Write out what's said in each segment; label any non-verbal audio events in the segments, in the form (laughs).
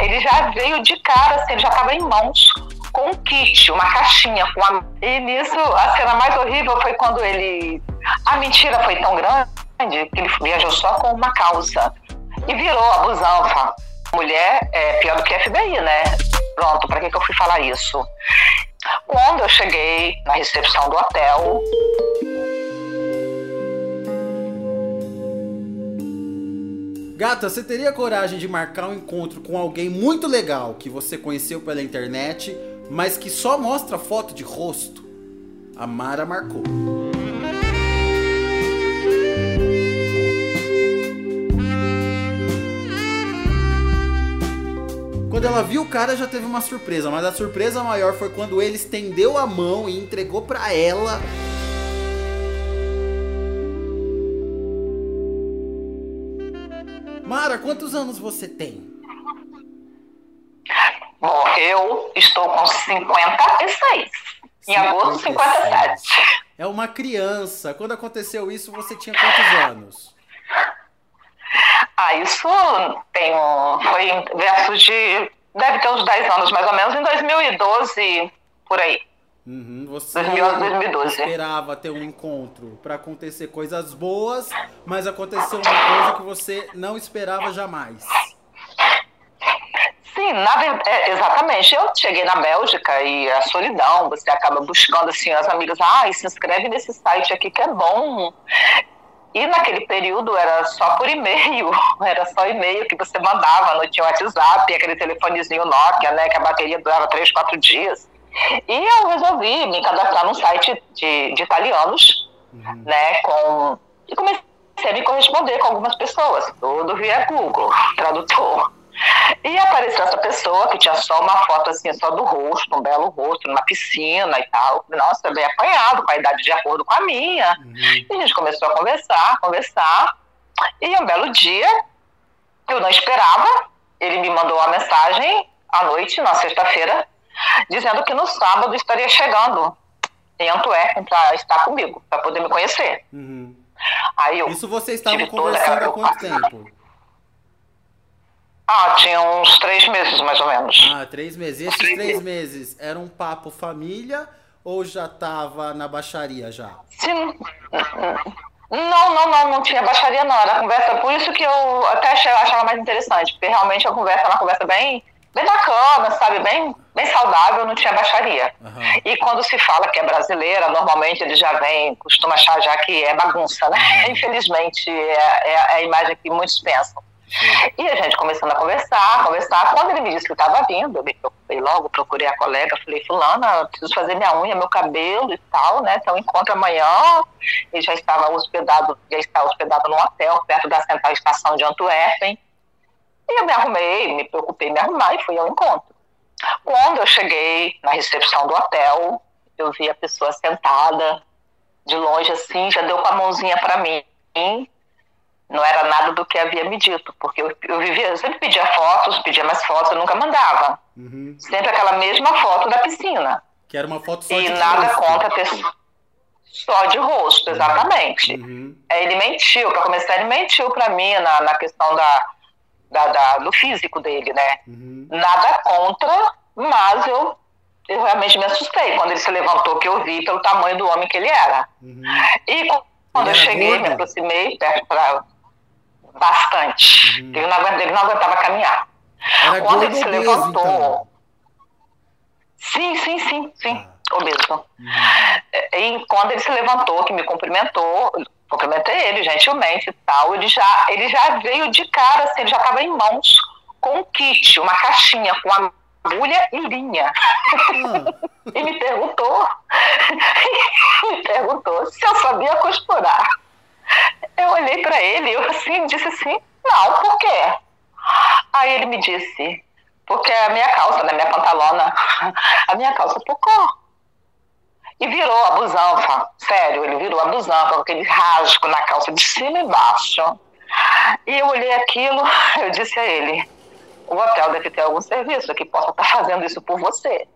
ele já veio de cara, assim, ele já estava em mãos com um kit, uma caixinha com a... E nisso, a cena mais horrível foi quando ele. A mentira foi tão grande que ele viajou só com uma calça e virou a. Mulher é pior do que FBI, né? Pronto, para que, que eu fui falar isso? Quando eu cheguei na recepção do hotel, Gata, você teria coragem de marcar um encontro com alguém muito legal que você conheceu pela internet, mas que só mostra foto de rosto? A Mara marcou. Quando ela viu o cara, já teve uma surpresa, mas a surpresa maior foi quando ele estendeu a mão e entregou para ela quantos anos você tem? Bom, eu estou com 56. Em agosto, 57. É uma criança. Quando aconteceu isso, você tinha quantos anos? Ah, isso tem um, foi versos de. Deve ter uns 10 anos mais ou menos, em 2012, por aí. Uhum, você 2012. esperava ter um encontro para acontecer coisas boas, mas aconteceu uma coisa que você não esperava jamais. Sim, na verdade, é, exatamente. Eu cheguei na Bélgica e a solidão, você acaba buscando assim, as amigas, ah, se inscreve nesse site aqui que é bom. E naquele período era só por e-mail, (laughs) era só e-mail que você mandava, não tinha WhatsApp, aquele telefonezinho Nokia, né, que a bateria durava três, quatro dias. E eu resolvi me cadastrar num site de, de italianos, uhum. né, com, e comecei a me corresponder com algumas pessoas, tudo via Google, tradutor. E apareceu essa pessoa que tinha só uma foto assim, só do rosto, um belo rosto, numa piscina e tal. Nossa, bem apanhado, com a idade de acordo com a minha. Uhum. E a gente começou a conversar, conversar. E um belo dia, eu não esperava, ele me mandou uma mensagem à noite, na sexta-feira, dizendo que no sábado estaria chegando em Antuérpia para estar comigo, para poder me conhecer. Uhum. Aí Isso você estava conversando há quanto tempo? Ah, tinha uns três meses, mais ou menos. Ah, três meses. E esses três, três meses era um papo família ou já estava na baixaria já? Sim. Não, não, não, não tinha baixaria não. Era conversa, por isso que eu até achava mais interessante, porque realmente a conversa era uma conversa bem bem bacana, sabe? Bem, bem saudável, não tinha baixaria. Uhum. E quando se fala que é brasileira, normalmente ele já vem, costuma achar já que é bagunça, né? Uhum. (laughs) Infelizmente, é, é, é, a imagem que muitos pensam. Sim. E a gente começando a conversar, conversar. Quando ele me disse que estava vindo, eu me preocupei logo, procurei a colega, falei, fulana, preciso fazer minha unha, meu cabelo e tal, né? Então encontro amanhã. Ele já estava hospedado, já está hospedado num hotel perto da central estação de Antuérpia e eu me arrumei, me preocupei em me arrumar e fui ao encontro. Quando eu cheguei na recepção do hotel, eu vi a pessoa sentada, de longe assim, já deu com a mãozinha para mim. Não era nada do que havia me dito, porque eu, eu vivia, eu sempre pedia fotos, pedia mais fotos, eu nunca mandava. Uhum. Sempre aquela mesma foto da piscina. Que era uma foto só e de nada rosto. contra ter só de rosto, exatamente. Uhum. Ele mentiu, para começar, ele mentiu para mim na, na questão da, da, da, do físico dele, né? Uhum. Nada contra, mas eu, eu realmente me assustei quando ele se levantou, que eu vi pelo tamanho do homem que ele era. Uhum. E quando ele eu cheguei, gordo? me aproximei perto para bastante. Uhum. Ele, não aguentava, ele não aguentava caminhar. Era quando ele se levantou. Então. Sim, sim, sim, sim. Ah. Obeso. Uhum. E quando ele se levantou, que me cumprimentou, cumprimentei ele gentilmente e tal. Ele já, ele já veio de cara, assim, ele já estava em mãos com um kit, uma caixinha com agulha e linha. Hum. (laughs) e me perguntou, (laughs) me perguntou se eu sabia costurar. Eu olhei para ele e eu assim disse assim, não, por quê? Aí ele me disse, porque a minha calça, né, minha pantalona, (laughs) a minha calça pocou. E virou a busanfa, sério, ele virou a busanfa com aquele rasgo na calça de cima e embaixo. E eu olhei aquilo, (laughs) eu disse a ele, o hotel deve ter algum serviço que possa estar fazendo isso por você.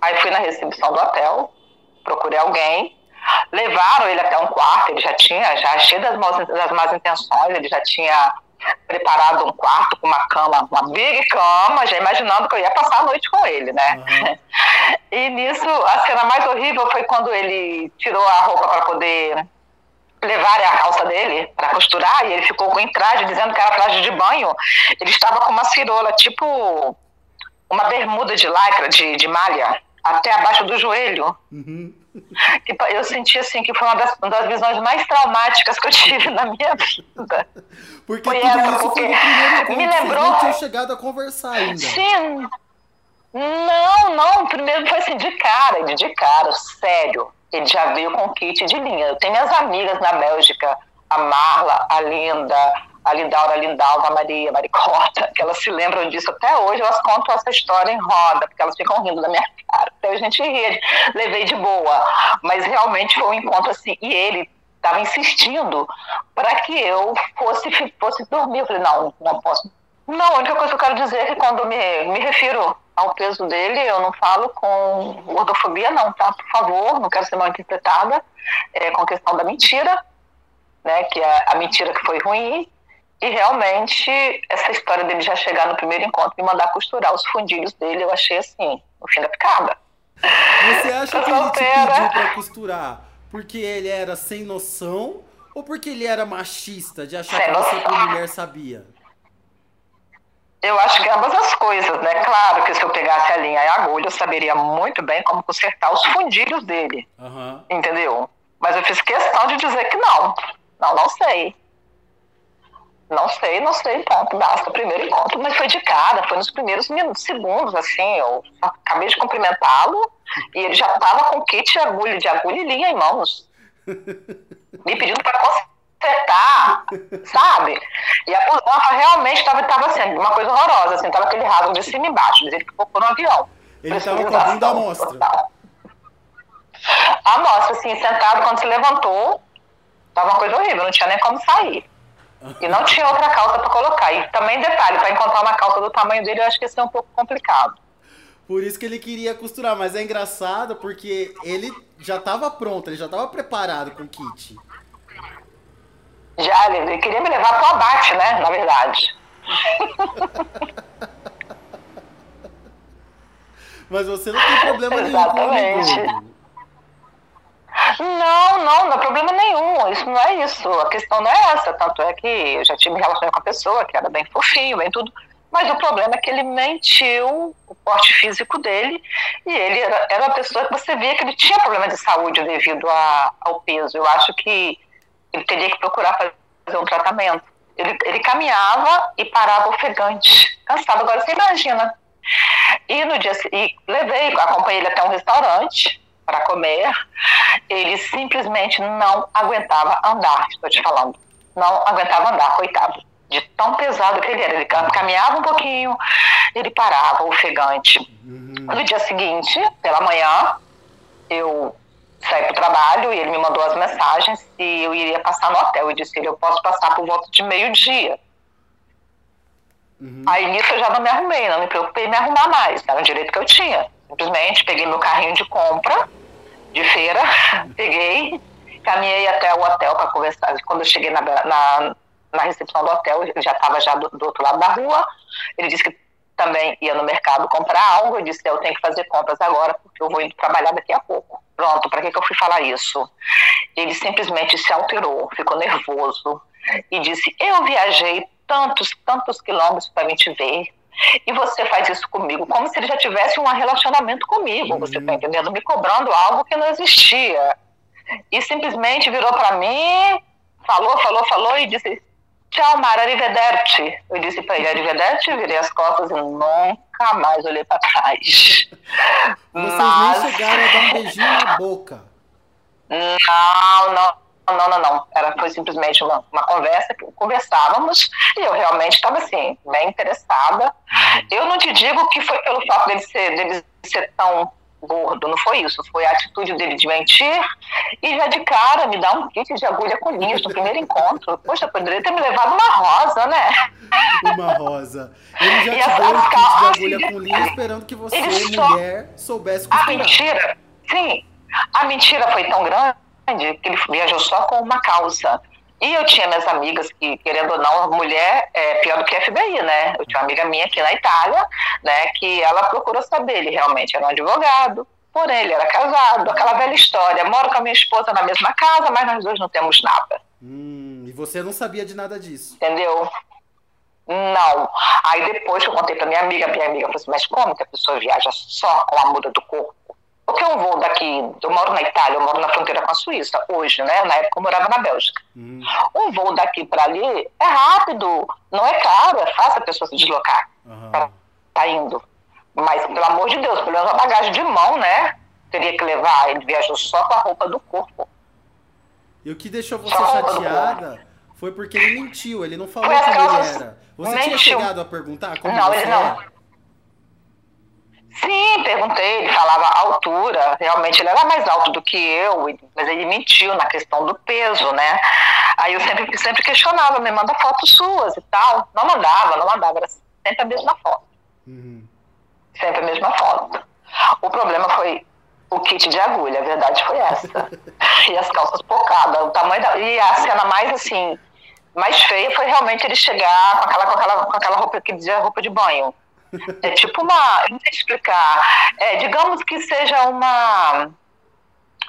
Aí fui na recepção do hotel, procurei alguém, levaram ele até um quarto, ele já tinha, já cheio das más, das más intenções, ele já tinha preparado um quarto com uma cama, uma big cama, já imaginando que eu ia passar a noite com ele, né? Uhum. (laughs) E nisso, a cena mais horrível foi quando ele tirou a roupa para poder levar a calça dele para costurar e ele ficou com traje, dizendo que era traje de banho. Ele estava com uma cirola, tipo uma bermuda de lycra, de, de malha, até abaixo do joelho. Uhum. Eu senti assim que foi uma das, uma das, visões mais traumáticas que eu tive na minha vida. Porque foi tudo essa, isso porque me lembrou. Vocês tinham chegado a conversar ainda. Sim. Não, não. Primeiro foi assim de cara, de cara, sério. Ele já veio com kit de linha. Eu tenho minhas amigas na Bélgica, a Marla, a Linda, a Lindaura, Lindalva, a Maria, a Maricota, que elas se lembram disso até hoje, elas contam essa história em roda, porque elas ficam rindo da minha (laughs) cara. Até a gente ria, levei de boa. Mas realmente foi um encontro assim, e ele estava insistindo para que eu fosse, fosse dormir. Eu falei, não, não posso. Não, a única coisa que eu quero dizer é que quando me, me refiro ao peso dele, eu não falo com gordofobia, não, tá? Por favor, não quero ser mal interpretada é, com a questão da mentira, né? Que é a mentira que foi ruim, e realmente, essa história dele já chegar no primeiro encontro e mandar costurar os fundilhos dele, eu achei assim, o fim da picada. Você acha que ele te pediu pra costurar porque ele era sem noção ou porque ele era machista, de achar sem que você como mulher sabia? Eu acho que ambas as coisas, né? Claro que se eu pegasse a linha e a agulha, eu saberia muito bem como consertar os fundilhos dele. Uhum. Entendeu? Mas eu fiz questão de dizer que não. Não, não sei. Não sei, não sei, ponto, basta. Primeiro encontro, mas foi de cara, foi nos primeiros minutos, segundos, assim. Eu acabei de cumprimentá-lo e ele já estava com kit de agulha, de agulha e linha em mãos. (laughs) Me pedindo para consertar, sabe? E a mudança realmente estava tava assim, uma coisa horrorosa, assim, tava aquele rasgo de cima e embaixo, dizer que focou no avião. Ele estava com a bunda à mostra. A mostra, assim, sentado, quando se levantou, tava uma coisa horrível, não tinha nem como sair. E não tinha outra calça para colocar. E também, detalhe, para encontrar uma calça do tamanho dele, eu acho que ia ser um pouco complicado. Por isso que ele queria costurar, mas é engraçado porque ele já estava pronto, ele já estava preparado com o kit. Já, ele queria me levar para o abate, né? Na verdade. (laughs) mas você não tem problema nenhum com o não, não, não é problema nenhum. Isso não é isso. A questão não é essa. Tanto é que eu já tive relacionado com a pessoa que era bem fofinho, bem tudo. Mas o problema é que ele mentiu o porte físico dele e ele era, era uma pessoa que você via que ele tinha problema de saúde devido a, ao peso. Eu acho que ele teria que procurar fazer um tratamento. Ele, ele caminhava e parava ofegante, cansado. Agora você imagina. E no dia e levei, acompanhei ele até um restaurante para comer, ele simplesmente não aguentava andar, estou te falando. Não aguentava andar, coitado. De tão pesado que ele era. Ele caminhava um pouquinho, ele parava, ofegante. Uhum. No dia seguinte, pela manhã, eu saí para o trabalho e ele me mandou as mensagens se eu iria passar no hotel. Eu disse ele, eu posso passar por volta de meio-dia. Uhum. Aí nisso eu já não me arrumei, não me preocupei em me arrumar mais. Era um direito que eu tinha. Simplesmente peguei meu carrinho de compra de feira, peguei, caminhei até o hotel para conversar. Quando eu cheguei na, na, na recepção do hotel, ele já estava já do, do, outro lado da rua. Ele disse que também ia no mercado comprar algo. Eu disse: Eu tenho que fazer compras agora, porque eu vou indo trabalhar daqui a pouco. Pronto, para que, que eu fui falar isso? Ele simplesmente se alterou, ficou nervoso e disse: Eu viajei tantos, tantos quilômetros para vir te ver e você faz isso comigo, como se ele já tivesse um relacionamento comigo, uhum. você tá entendendo? Me cobrando algo que não existia. E simplesmente virou para mim, falou, falou, falou e disse: Tchau, Mara, arrivederci. Eu disse para ele: Arrivederci, virei as costas e nunca mais olhei para trás. (laughs) Vocês Mas... nem chegaram a dar um beijinho na boca. Não, não não, não, não. Era, foi simplesmente uma, uma conversa que conversávamos e eu realmente estava assim, bem interessada. Eu não te digo que foi pelo fato dele ser, dele ser tão gordo, não foi isso. Foi a atitude dele de mentir e já de cara me dar um kit de agulha com linhas no primeiro encontro. Poxa, poderia ter me levado uma rosa, né? Uma rosa. Ele já e te deu um kit de agulha com linhas esperando que você, mulher, soubesse costurar. A mentira, sim. A mentira foi tão grande que ele viajou só com uma calça. E eu tinha minhas amigas que, querendo ou não, mulher é pior do que FBI, né? Eu tinha uma amiga minha aqui na Itália, né, que ela procurou saber, ele realmente era um advogado, porém ele era casado, aquela velha história, moro com a minha esposa na mesma casa, mas nós dois não temos nada. Hum, e você não sabia de nada disso? Entendeu? Não. Aí depois eu contei pra minha amiga, minha amiga falou assim, mas como que a pessoa viaja só com a muda do corpo? Porque eu vou daqui, eu moro na Itália, eu moro na fronteira com a Suíça, hoje, né? Na época eu morava na Bélgica. Uhum. Um voo daqui para ali é rápido, não é caro, é fácil a pessoa se deslocar. Uhum. Tá, tá indo. Mas, pelo amor de Deus, pelo menos uma bagagem de mão, né? Teria que levar, ele viajou só com a roupa do corpo. E o que deixou você chateada foi porque ele mentiu, ele não falou como ele era. Você mentiu. tinha chegado a perguntar como não, ele não. Sim, perguntei, ele falava altura, realmente ele era mais alto do que eu, mas ele mentiu na questão do peso, né? Aí eu sempre, sempre questionava, me manda fotos suas e tal. Não mandava, não mandava, era sempre a mesma foto. Uhum. Sempre a mesma foto. O problema foi o kit de agulha, a verdade foi essa. (laughs) e as calças pocadas, o tamanho da. E a cena mais assim, mais feia foi realmente ele chegar com aquela, com aquela, com aquela roupa que dizia roupa de banho é tipo uma. Não sei explicar. É, digamos que seja uma.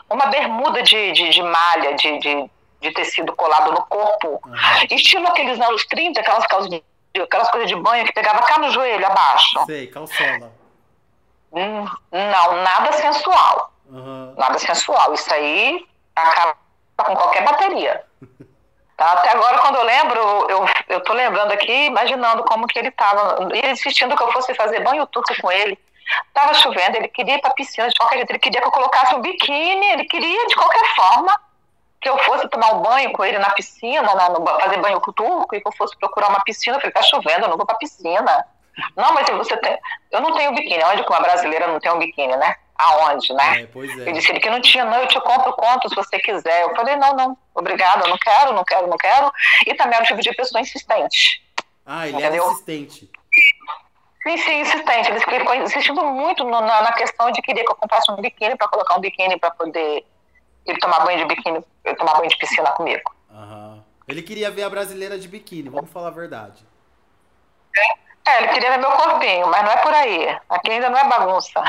Uma bermuda de, de, de malha, de, de, de, tecido colado no corpo. Uhum. Estilo aqueles anos 30, aquelas, calças aquelas coisas de banho que pegava cá no joelho abaixo. Sei, calçola. Hum, não, nada sensual. Uhum. Nada sensual. Isso aí acaba com qualquer bateria. (laughs) Tá? Até agora, quando eu lembro, eu, eu tô lembrando aqui, imaginando como que ele estava, ele insistindo que eu fosse fazer banho turco com ele. Tava chovendo, ele queria ir pra piscina de qualquer jeito, ele queria que eu colocasse um biquíni, ele queria de qualquer forma que eu fosse tomar um banho com ele na piscina, na, no, fazer banho turco, e que eu fosse procurar uma piscina. Eu falei, tá chovendo, eu não vou pra piscina. Não, mas você tem. Eu não tenho biquíni. Onde que uma brasileira não tem um biquíni, né? Aonde, né? É, pois é. Ele disse que não tinha, não, eu te compro quanto se você quiser. Eu falei, não, não, obrigado, eu não quero, não quero, não quero. E também é um tipo de pessoa insistente. Ah, ele entendeu? era insistente. Sim, sim, insistente. Ele ficou insistindo muito no, na, na, questão de querer que eu comprasse um biquíni para colocar um biquíni para poder ele tomar banho de biquíni, tomar banho de piscina comigo. Uhum. Ele queria ver a brasileira de biquíni, vamos falar a verdade. É. É, ele queria ver meu corpinho, mas não é por aí. Aqui ainda não é bagunça.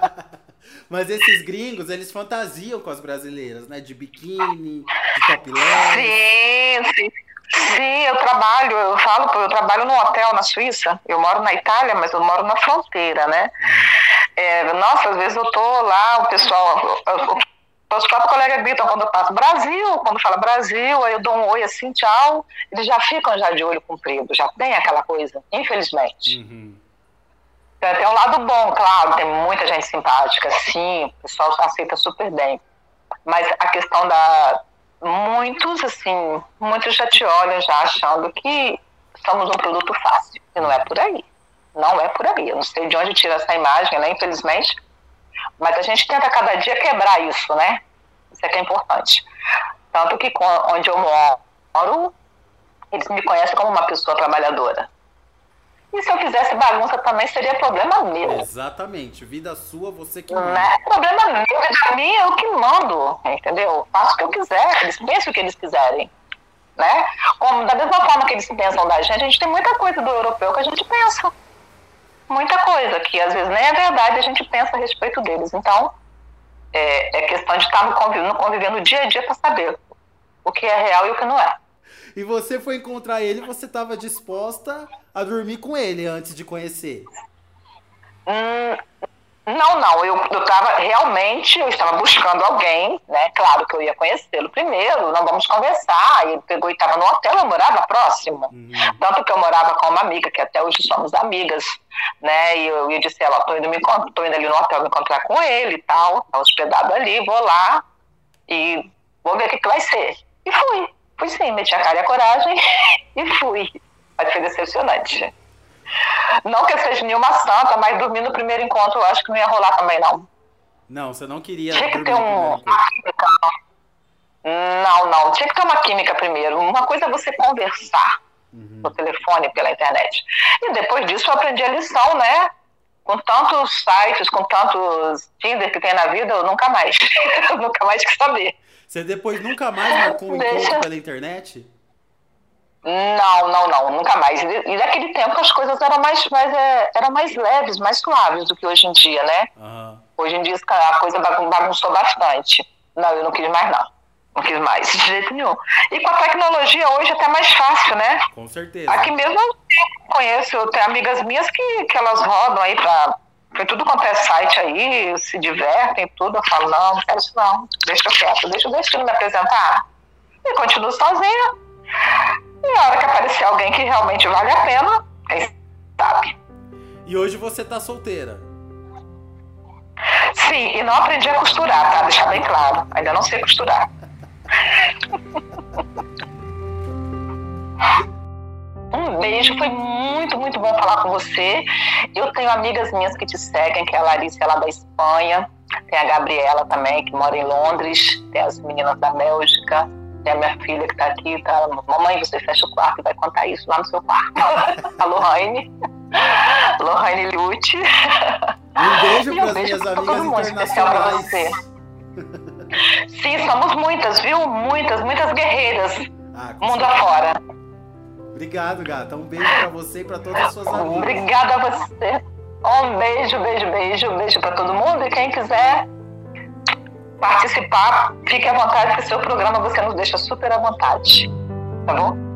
(laughs) mas esses gringos, eles fantasiam com as brasileiras, né? De biquíni, de topless. Sim, sim. Sim, eu trabalho, eu falo, eu trabalho num hotel na Suíça. Eu moro na Itália, mas eu moro na fronteira, né? Hum. É, nossa, às vezes eu tô lá, o pessoal, os próprios colegas gritam quando eu passo Brasil, quando fala Brasil, aí eu dou um oi assim, tchau, eles já ficam já de olho comprido, já tem aquela coisa, infelizmente. Uhum. Tem um lado bom, claro, tem muita gente simpática, sim, o pessoal aceita super bem. Mas a questão da. Muitos, assim, muitos já te olham já achando que somos um produto fácil. E não é por aí. Não é por aí. Eu não sei de onde tira essa imagem, né? Infelizmente mas a gente tenta cada dia quebrar isso, né? Isso é que é importante. Tanto que onde eu moro, eles me conhecem como uma pessoa trabalhadora. E se eu fizesse bagunça também seria problema meu. Exatamente. Vida sua, você que manda. Não é problema meu, vida minha, eu que mando, entendeu? Faço o que eu quiser, eles pensam o que eles quiserem. Né? Como, da mesma forma que eles pensam da gente, a gente tem muita coisa do europeu que a gente pensa muita coisa que às vezes nem é verdade, a gente pensa a respeito deles. Então, é, é questão de estar no convivendo, dia a dia para saber o que é real e o que não é. E você foi encontrar ele, você estava disposta a dormir com ele antes de conhecer? Hum, não, não. Eu, eu tava realmente, eu estava buscando alguém, né? Claro que eu ia conhecê-lo primeiro, não vamos conversar. Ele pegou e estava no hotel, eu morava próximo. Uhum. Tanto que eu morava com uma amiga, que até hoje somos amigas, né? E eu, eu disse ela, tô indo, me, tô indo ali no hotel me encontrar com ele e tal, tá hospedado ali, vou lá e vou ver o que, que vai ser. E fui. Fui sim, meti a cara e a coragem (laughs) e fui. Mas foi decepcionante. Não que eu seja nenhuma santa, mas dormir no primeiro encontro eu acho que não ia rolar também, não. Não, você não queria. Tinha que ter um, uma química. Não, não. Tinha que ter uma química primeiro. Uma coisa é você conversar uhum. no telefone, pela internet. E depois disso eu aprendi a lição, né? Com tantos sites, com tantos Tinder que tem na vida, eu nunca mais. (laughs) eu nunca mais quis saber. Você depois nunca mais marcou um Deixa. encontro pela internet? Não, não, não, nunca mais. E naquele tempo as coisas eram mais, mais, é, eram mais leves, mais suaves do que hoje em dia, né? Aham. Hoje em dia a coisa bagun- bagunçou bastante. Não, eu não quis mais, não. Não quis mais, (laughs) de jeito nenhum. E com a tecnologia hoje é até mais fácil, né? Com certeza. Aqui mesmo eu conheço, eu tenho amigas minhas que, que elas rodam aí pra. Foi tudo quanto é site aí, se divertem tudo. Eu falo, não, não quero isso não, deixa quieto, deixa o destino me apresentar. E continuo sozinha. E a hora que aparecer alguém que realmente vale a pena, aí sabe. E hoje você tá solteira. Sim, e não aprendi a costurar, tá? Deixar bem claro. Ainda não sei costurar. (laughs) Um beijo, foi muito, muito bom falar com você. Eu tenho amigas minhas que te seguem, que é a Larissa, ela é da Espanha. Tem a Gabriela também, que mora em Londres. Tem as meninas da Bélgica. Tem a minha filha que tá aqui. Tá? Mamãe, você fecha o quarto e vai contar isso lá no seu quarto. (laughs) a Lohane. (laughs) Lohane Lute. Um beijo para um as beijo minhas amigas mundo, internacionais. você. Sim, somos muitas, viu? Muitas, muitas guerreiras, Ah, mundo certeza. afora. Obrigado, gata. Um beijo pra você e pra todas as suas amigas. Obrigada a você. Um beijo, beijo, beijo, beijo pra todo mundo. E quem quiser participar, fique à vontade, que seu programa você nos deixa super à vontade. Tá bom?